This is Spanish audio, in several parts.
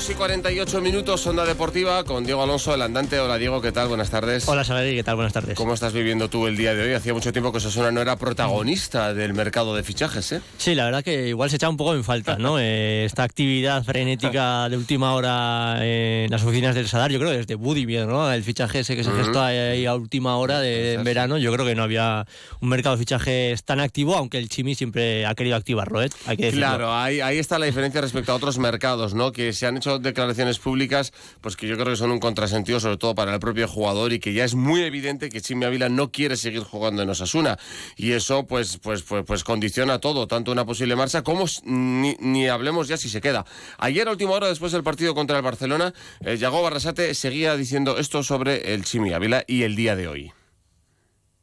2 y 48 minutos, Onda Deportiva, con Diego Alonso, el andante. Hola Diego, ¿qué tal? Buenas tardes. Hola Saladí, ¿qué tal? Buenas tardes. ¿Cómo estás viviendo tú el día de hoy? Hacía mucho tiempo que Sasuna no era protagonista del mercado de fichajes, ¿eh? Sí, la verdad que igual se echa un poco en falta, ¿no? Eh, esta actividad frenética de última hora en las oficinas del Sadar, yo creo que desde Budimir, ¿no? El fichaje ese que se gestó ahí a última hora de en verano, yo creo que no había un mercado de fichajes tan activo, aunque el Chimi siempre ha querido activarlo, ¿eh? Hay que decirlo. Claro, ahí, ahí está la diferencia respecto a otros mercados, ¿no? Que se han hecho declaraciones públicas, pues que yo creo que son un contrasentido, sobre todo para el propio jugador, y que ya es muy evidente que Chimi Ávila no quiere seguir jugando en Osasuna. Y eso, pues, pues, pues, pues condiciona todo, tanto una posible marcha como ni, ni hablemos ya si se queda. Ayer, a última hora, después del partido contra el Barcelona, eh, Yago Barrasate seguía diciendo esto sobre el Chimi Ávila y el día de hoy.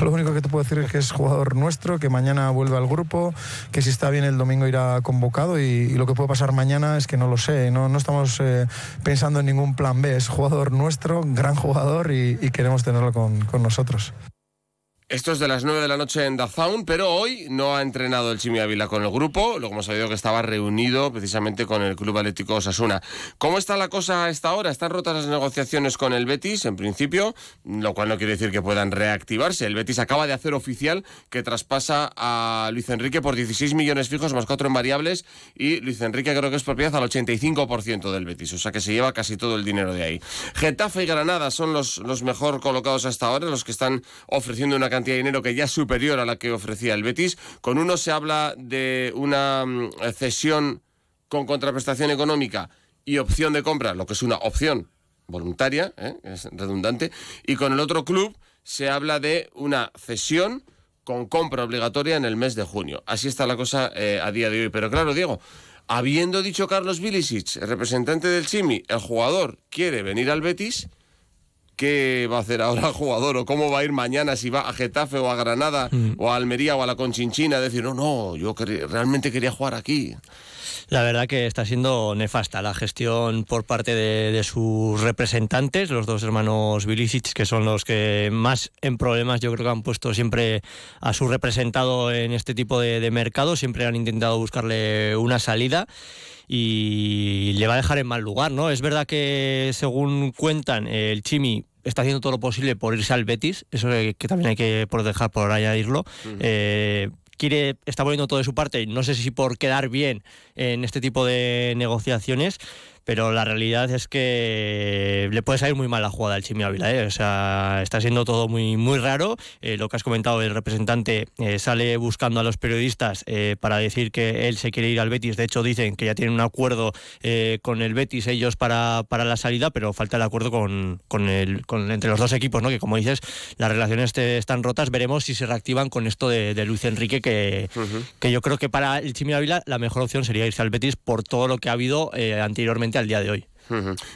Lo único que te puedo decir es que es jugador nuestro, que mañana vuelve al grupo, que si está bien el domingo irá convocado y, lo que puede pasar mañana es que no lo sé, no, no estamos eh, pensando en ningún plan B, es jugador nuestro, gran jugador y, y queremos tenerlo con, con nosotros. Esto es de las 9 de la noche en Dazaun, pero hoy no ha entrenado el Chimi Ávila con el grupo, luego hemos sabido que estaba reunido precisamente con el Club Atlético Osasuna. ¿Cómo está la cosa a esta hora? ¿Están rotas las negociaciones con el Betis, en principio? Lo cual no quiere decir que puedan reactivarse. El Betis acaba de hacer oficial que traspasa a Luis Enrique por 16 millones fijos más 4 en variables y Luis Enrique creo que es propiedad al 85% del Betis, o sea que se lleva casi todo el dinero de ahí. Getafe y Granada son los, los mejor colocados hasta ahora, los que están ofreciendo una cantidad de dinero que ya es superior a la que ofrecía el Betis. Con uno se habla de una mm, cesión con contraprestación económica y opción de compra, lo que es una opción voluntaria, ¿eh? es redundante, y con el otro club se habla de una cesión con compra obligatoria en el mes de junio. Así está la cosa eh, a día de hoy. Pero claro, Diego, habiendo dicho Carlos Vilicic, representante del Chimi, el jugador quiere venir al Betis, ¿qué va a hacer ahora el jugador? ¿O cómo va a ir mañana si va a Getafe o a Granada o a Almería o a la Conchinchina? Decir, no, no, yo realmente quería jugar aquí. La verdad que está siendo nefasta la gestión por parte de, de sus representantes, los dos hermanos Bilicic, que son los que más en problemas yo creo que han puesto siempre a su representado en este tipo de, de mercado, siempre han intentado buscarle una salida y le va a dejar en mal lugar, ¿no? Es verdad que según cuentan el Chimi está haciendo todo lo posible por irse al Betis, eso que, que también hay que por dejar por añadirlo. Eh, quiere, está poniendo todo de su parte, no sé si por quedar bien en este tipo de negociaciones, pero la realidad es que le puede salir muy mal la jugada al Chimi Ávila, ¿eh? o sea, está siendo todo muy, muy raro. Eh, lo que has comentado, el representante eh, sale buscando a los periodistas eh, para decir que él se quiere ir al Betis, de hecho dicen que ya tienen un acuerdo con el Betis ellos para, para la salida, pero falta el acuerdo con, con el, con, entre los dos equipos, ¿no? que como dices, las relaciones te- están rotas, veremos si se reactivan con esto de, de Luis Enrique, que, que yo creo que para el Chimi Ávila la mejor opción sería irse al Betis por todo lo que ha habido anteriormente al día de hoy.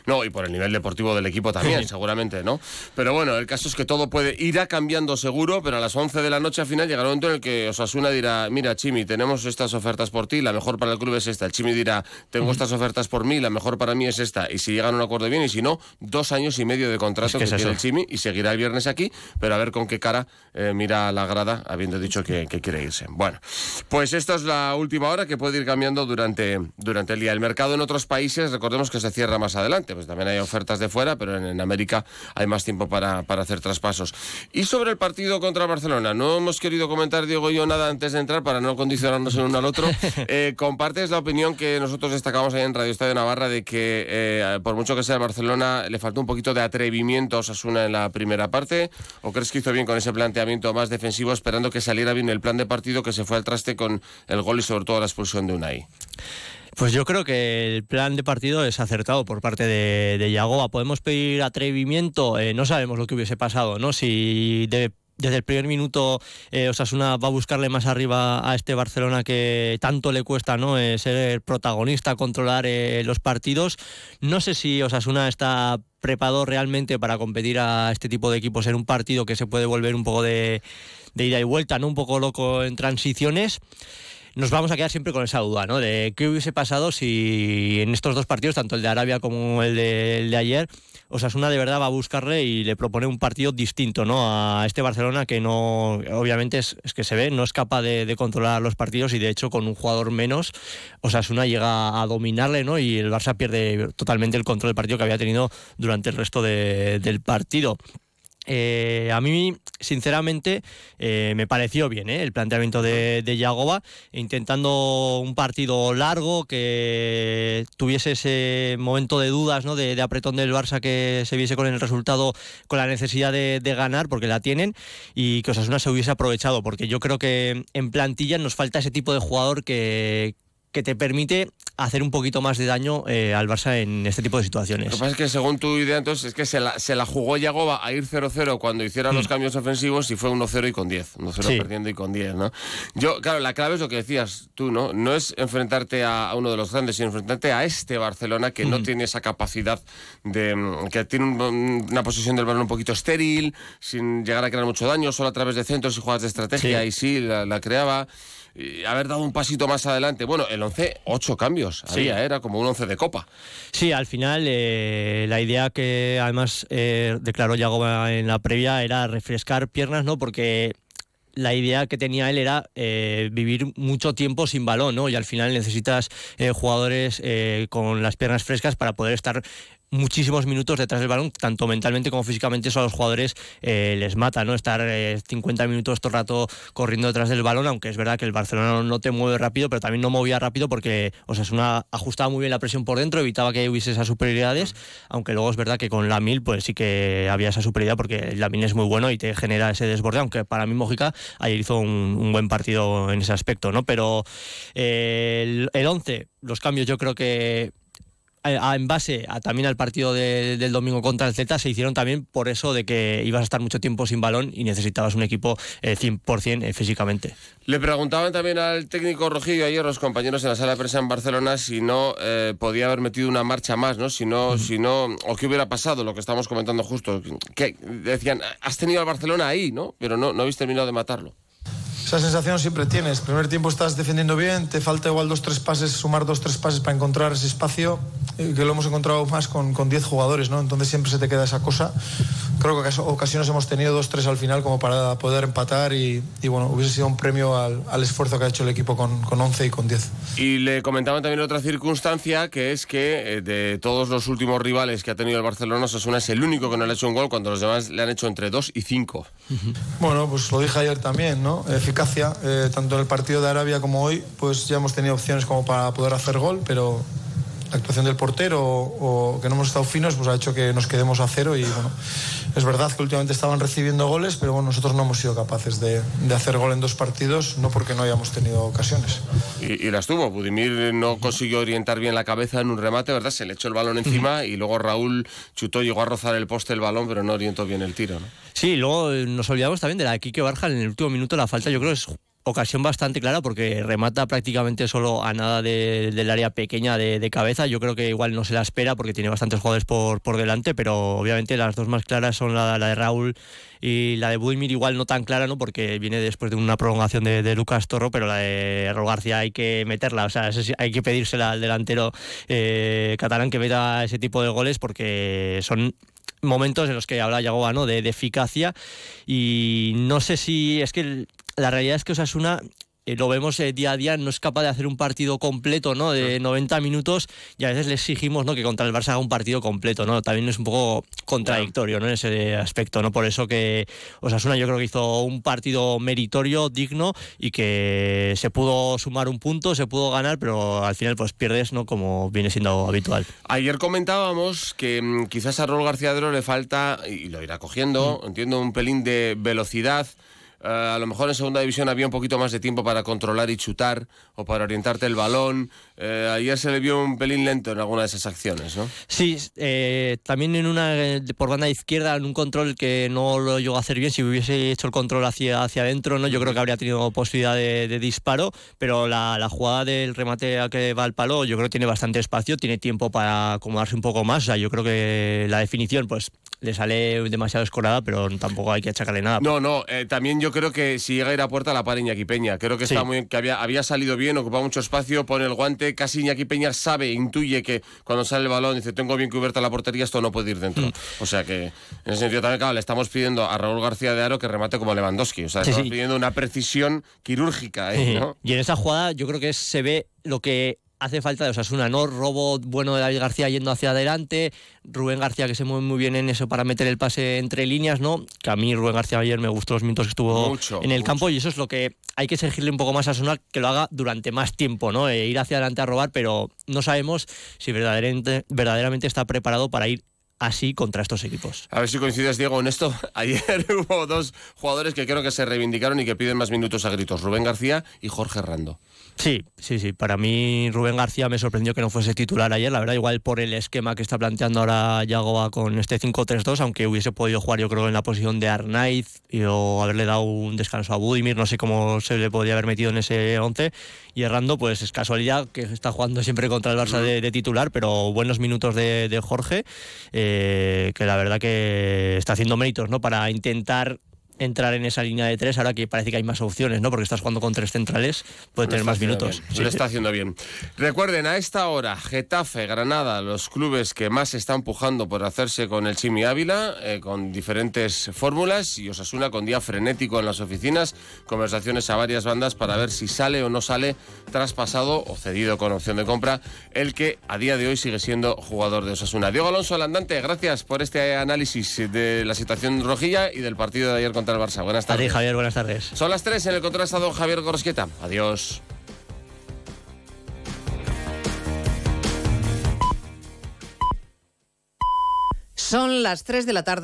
No, y por el nivel deportivo del equipo también, seguramente, ¿no? Pero bueno, el caso es que todo puede irá cambiando seguro, pero a las 11 de la noche al final llegará un momento en el que Osasuna dirá, mira, Chimi, tenemos estas ofertas por ti, la mejor para el club es esta. El Chimi dirá, tengo estas ofertas por mí, la mejor para mí es esta. Y si llegan a un acuerdo bien, y si no, dos años y medio de contrato Es que que, tiene el Chimi y seguirá el viernes aquí, pero a ver con qué cara eh, mira a la grada habiendo dicho que, que quiere irse. Bueno, pues esta es la última hora que puede ir cambiando durante, durante el día. El mercado en otros países, recordemos que se cierra más adelante, pues también hay ofertas de fuera, pero en, en América hay más tiempo para, para hacer traspasos. Y sobre el partido contra Barcelona, no hemos querido comentar, Diego y yo, nada antes de entrar para no condicionarnos el uno al otro. Eh, ¿Compartes la opinión que nosotros destacamos ahí en Radio Estadio Navarra de que, eh, por mucho que sea el Barcelona, le faltó un poquito de atrevimiento a Osasuna en la primera parte? ¿O crees que hizo bien con ese planteamiento más defensivo, esperando que saliera bien el plan de partido que se fue al traste con el gol y sobre todo la expulsión de Unai? Pues yo creo que el plan de partido es acertado por parte de, de. Podemos pedir atrevimiento, Eh, no sabemos lo que hubiese pasado, ¿no? Si de- desde el primer minuto eh, Osasuna va a buscarle más arriba a este Barcelona que tanto le cuesta, ¿no? Eh, ser protagonista, controlar eh, los partidos. No sé si Osasuna está preparado realmente para competir a este tipo de equipos en un partido que se puede volver un poco de, de ida y vuelta, ¿no? Un poco loco en transiciones nos vamos a quedar siempre con esa duda, ¿no? De qué hubiese pasado si en estos dos partidos, tanto el de Arabia como el de, de ayer, Osasuna de verdad va a buscarle y le propone un partido distinto ¿no? a este Barcelona que no, obviamente es, que se ve, no es capaz de, controlar los partidos y de hecho con un jugador menos Osasuna llega a dominarle ¿no? y el Barça pierde totalmente el control del partido que había tenido durante el resto del partido. Eh, a mí, sinceramente, eh, me pareció bien ¿eh? el planteamiento de, de Yagoba, intentando un partido largo que tuviese ese momento de dudas, ¿no? de, apretón del Barça que se viese con el resultado, con la necesidad de, ganar, porque la tienen, y que Osasuna se hubiese aprovechado, porque yo creo que en plantilla nos falta ese tipo de jugador que, que te permite hacer un poquito más de daño eh, al Barça en este tipo de situaciones. Lo que pasa es que según tu idea entonces es que se la, se la jugó Yagoba a ir 0-0 cuando hiciera los mm. cambios ofensivos y fue 1-0 y con 10, 1-0 perdiendo y con 10, ¿no? Yo, claro, la clave es lo que decías tú, ¿no? No es enfrentarte a, uno de los grandes, sino enfrentarte a este Barcelona que no mm. tiene esa capacidad de... Mm, que tiene una posición del balón un poquito estéril, sin llegar a crear mucho daño, solo a través de centros y jugadas de estrategia y sí, la, la creaba haber dado un pasito más adelante. Bueno, el 11, ocho cambios había, era como un 11 de copa. Sí, al final eh, la idea que además eh, declaró Yagoba en la previa era refrescar piernas, ¿no? Porque la idea que tenía él era eh, vivir mucho tiempo sin balón, ¿no? Y al final necesitas jugadores con las piernas frescas para poder estar muchísimos minutos detrás del balón, tanto mentalmente como físicamente, eso a los jugadores eh, les mata, ¿no? Estar 50 eh, minutos todo el rato corriendo detrás del balón, aunque es verdad que el Barcelona no te mueve rápido, pero también no movía rápido porque, o sea, es una, ajustaba muy bien la presión por dentro, evitaba que hubiese esas superioridades, aunque luego es verdad que con la Mil, pues sí que había esa superioridad porque la Mil es muy bueno y te genera ese desborde, aunque para mí Mojica ayer hizo un, buen partido en ese aspecto, ¿no? Pero eh, el 11, los cambios yo creo que en base a, también al partido del domingo contra el Z, se hicieron también por eso de que ibas a estar mucho tiempo sin balón y necesitabas un equipo 100% eh, eh, físicamente. Le preguntaban también al técnico Rojillo ayer los compañeros en la sala de prensa en Barcelona si no eh, podía haber metido una marcha más, ¿no? Si no, si no, o qué hubiera pasado, lo que estamos comentando justo. Que decían, has tenido al Barcelona ahí, ¿no? Pero no, no habéis terminado de matarlo. Esa sensación siempre tienes. Primer tiempo estás defendiendo bien, te falta igual dos, tres pases, sumar dos, tres pases para encontrar ese espacio, eh, que lo hemos encontrado más con, con diez jugadores, ¿no? Entonces siempre se te queda esa cosa. Creo que ocasiones hemos tenido dos, tres al final como para poder empatar y, y bueno, hubiese sido un premio al, al, esfuerzo que ha hecho el equipo con, con 11 y con 10. Y le comentaban también otra circunstancia, que es que eh, de todos los últimos rivales que ha tenido el Barcelona, Osasuna es el único que no le ha hecho un gol cuando los demás le han hecho entre dos y cinco. Bueno, pues lo dije ayer también, ¿no? eficacia, eh, tanto en el partido de Arabia como hoy, pues ya hemos tenido opciones como para poder hacer gol, pero la actuación del portero o, que no hemos estado finos pues ha hecho que nos quedemos a cero y bueno, es verdad que últimamente estaban recibiendo goles, pero bueno, nosotros no hemos sido capaces de, hacer gol en dos partidos, no porque no hayamos tenido ocasiones. Y, las tuvo, Budimir no consiguió orientar bien la cabeza en un remate, ¿verdad? Se le echó el balón encima y luego Raúl chutó, llegó a rozar el poste el balón, pero no orientó bien el tiro, ¿no? Sí, luego nos olvidamos también de la Quique Barja en el último minuto, la falta yo creo es ocasión bastante clara porque remata prácticamente solo a nada del área pequeña de, cabeza. Yo creo que igual no se la espera porque tiene bastantes jugadores por, por delante, pero obviamente las dos más claras son la, de Raúl y la de Budimir igual no tan clara, ¿no? Porque viene después de una prolongación de, Lucas Torro, pero la de Raúl García hay que meterla, o sea, hay que pedírsela al delantero eh, catalán que meta ese tipo de goles porque son momentos en los que habla Yagoba, ¿no? De, de, eficacia y no sé si es que la realidad es que Osasuna eh, lo vemos eh, día a día, no es capaz de hacer un partido completo, ¿no? De 90 minutos y a veces le exigimos, ¿no? Que contra el Barça haga un partido completo, ¿no? También es un poco contradictorio, ¿no? En ese aspecto, ¿no? Por eso que Osasuna yo creo que hizo un partido meritorio, digno y que se pudo sumar un punto, se pudo ganar, pero al final pues pierdes, ¿no? Como viene siendo habitual. Ayer comentábamos que mm, quizás a Rol García le falta, y lo irá cogiendo, mm. entiendo, un pelín de velocidad. Eh, a lo mejor en segunda división había un poquito más de tiempo para controlar y chutar o para orientarte el balón. Eh, ayer se le vio un pelín lento en alguna de esas acciones, ¿no? Sí, eh, también en una por banda izquierda, en un control que no lo llegó a hacer bien. Si hubiese hecho el control hacia, hacia adentro, ¿no? yo creo que habría tenido posibilidad de, disparo, pero la, jugada del remate a que va al palo, yo creo que tiene bastante espacio, tiene tiempo para acomodarse un poco más. Yo creo que la definición, pues le sale demasiado escorada, pero tampoco hay que achacarle nada. No, no, eh, también yo creo que si llega a ir a puerta la para Iñaki Peña. Creo que, está muy, que había, había salido bien, ocupaba mucho espacio, pone el guante, casi Iñaki Peña sabe, intuye que cuando sale el balón dice, tengo bien cubierta la portería, esto no puede ir dentro. Mm. O sea que, en ese sentido también, claro, le estamos pidiendo a Raúl García de Aro que remate como Lewandowski. O sea, estamos pidiendo una precisión quirúrgica. ¿eh? Y en esa jugada yo creo que se ve lo que hace falta de Osasuna, ¿no? Robo bueno de David García yendo hacia adelante, Rubén García que se mueve muy bien en eso para meter el pase entre líneas, ¿no? Que a mí Rubén García ayer me gustó los minutos que estuvo en el campo y eso es lo que hay que exigirle un poco más a Osasuna que lo haga durante más tiempo, ¿no? E ir hacia adelante a robar, pero no sabemos si verdaderamente, verdaderamente está preparado para ir así contra estos equipos. A ver si coincides, Diego, en esto. Ayer hubo dos jugadores que creo que se reivindicaron y que piden más minutos a gritos, Rubén García y Jorge Rando. Sí, sí, sí. Para mí Rubén García me sorprendió que no fuese titular ayer. La verdad, igual por el esquema que está planteando ahora Yagoa con este 5-3-2, aunque hubiese podido jugar yo creo en la posición de Arnaiz o haberle dado un descanso a Budimir, no sé cómo se le podría haber metido en ese 11. Y errando, pues es casualidad que está jugando siempre contra el Barça de, titular, pero buenos minutos de, Jorge, eh, que la verdad que está haciendo méritos ¿no? para intentar entrar en esa línea de tres, ahora que parece que hay más opciones, ¿no? Porque estás jugando con tres centrales, puede tener más minutos. Sí, lo está haciendo bien. Recuerden, a esta hora, Getafe, Granada, los clubes que más están empujando por hacerse con el Chimi Ávila, eh, con diferentes fórmulas, y Osasuna con día frenético en las oficinas, conversaciones a varias bandas para ver si sale o no sale traspasado o cedido con opción de compra, el que a día de hoy sigue siendo jugador de Osasuna. Diego Alonso Alandante, gracias por este análisis de la situación rojilla y del partido de ayer con el Barça. Buenas tardes. Javier, buenas tardes. Son las 3 en el contrastado Javier Gorosqueta. Adiós. Son las 3 de la tarde.